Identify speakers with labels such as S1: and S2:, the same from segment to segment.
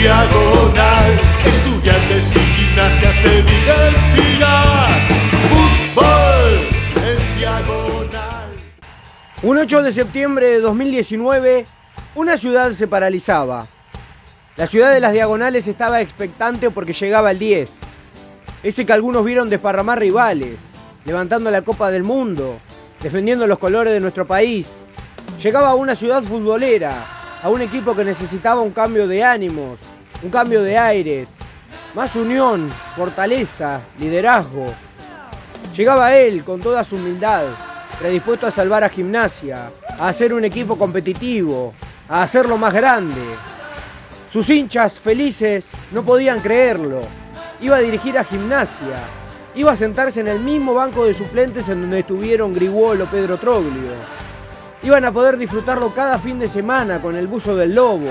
S1: diagonal. Estudiantes y gimnasia se. Fútbol en diagonal.
S2: Un 8 de septiembre de 2019, una ciudad se paralizaba. La ciudad de las diagonales estaba expectante porque llegaba el 10. Ese que algunos vieron desparramar rivales, levantando la Copa del Mundo, defendiendo los colores de nuestro país. Llegaba a una ciudad futbolera, a un equipo que necesitaba un cambio de ánimos, un cambio de aires, más unión, fortaleza, liderazgo. Llegaba él con toda su humildad, predispuesto a salvar a Gimnasia, a hacer un equipo competitivo, a hacerlo más grande. Sus hinchas felices no podían creerlo. Iba a dirigir a Gimnasia. Iba a sentarse en el mismo banco de suplentes en donde estuvieron Griguolo, Pedro Troglio. Iban a poder disfrutarlo cada fin de semana con el buzo del lobo,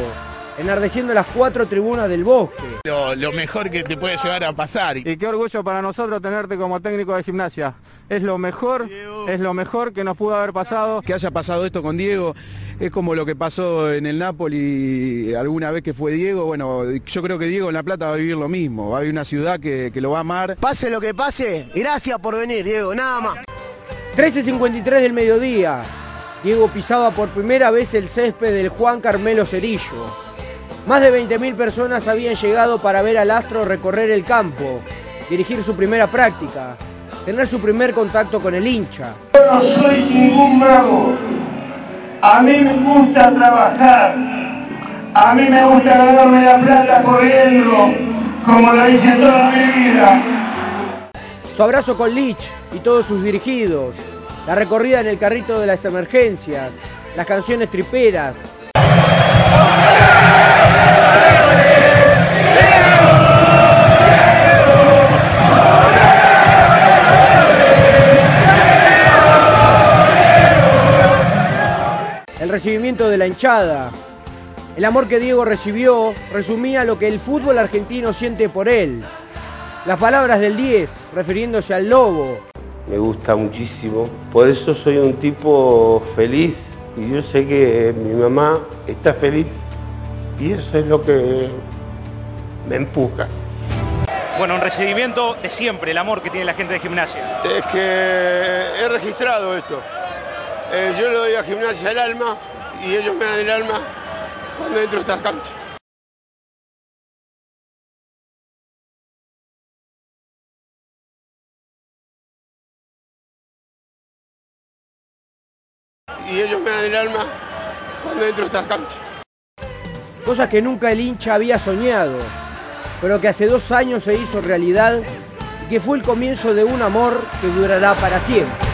S2: enardeciendo las cuatro tribunas del bosque.
S3: Lo, lo mejor que te puede llegar a pasar.
S4: Y qué orgullo para nosotros tenerte como técnico de gimnasia. Es lo mejor, es lo mejor que nos pudo haber pasado.
S3: Que haya pasado esto con Diego es como lo que pasó en el Napoli alguna vez que fue Diego. Bueno, yo creo que Diego en La Plata va a vivir lo mismo. Va a vivir una ciudad que, que lo va a amar.
S5: Pase lo que pase, gracias por venir, Diego, nada más.
S2: 13.53 del mediodía. Diego pisaba por primera vez el césped del Juan Carmelo Cerillo. Más de 20.000 personas habían llegado para ver al astro recorrer el campo, dirigir su primera práctica, tener su primer contacto con el hincha.
S6: Yo no soy ningún mago. A mí me gusta trabajar. A mí me gusta ganarme la plata corriendo, como lo hice toda mi vida.
S2: Su abrazo con Lich y todos sus dirigidos, la recorrida en el carrito de las emergencias, las canciones triperas. El recibimiento de la hinchada. El amor que Diego recibió resumía lo que el fútbol argentino siente por él. Las palabras del 10, refiriéndose al lobo,
S7: me gusta muchísimo. Por eso soy un tipo feliz y yo sé que mi mamá está feliz y eso es lo que me empuja.
S8: Bueno, un recibimiento de siempre, el amor que tiene la gente de gimnasia.
S9: Es que he registrado esto. Eh, yo le doy a gimnasia el alma y ellos me dan el alma cuando entro a estas canchas. Y ellos me dan el alma cuando entro a estas canchas.
S2: Cosas que nunca el hincha había soñado, pero que hace dos años se hizo realidad y que fue el comienzo de un amor que durará para siempre.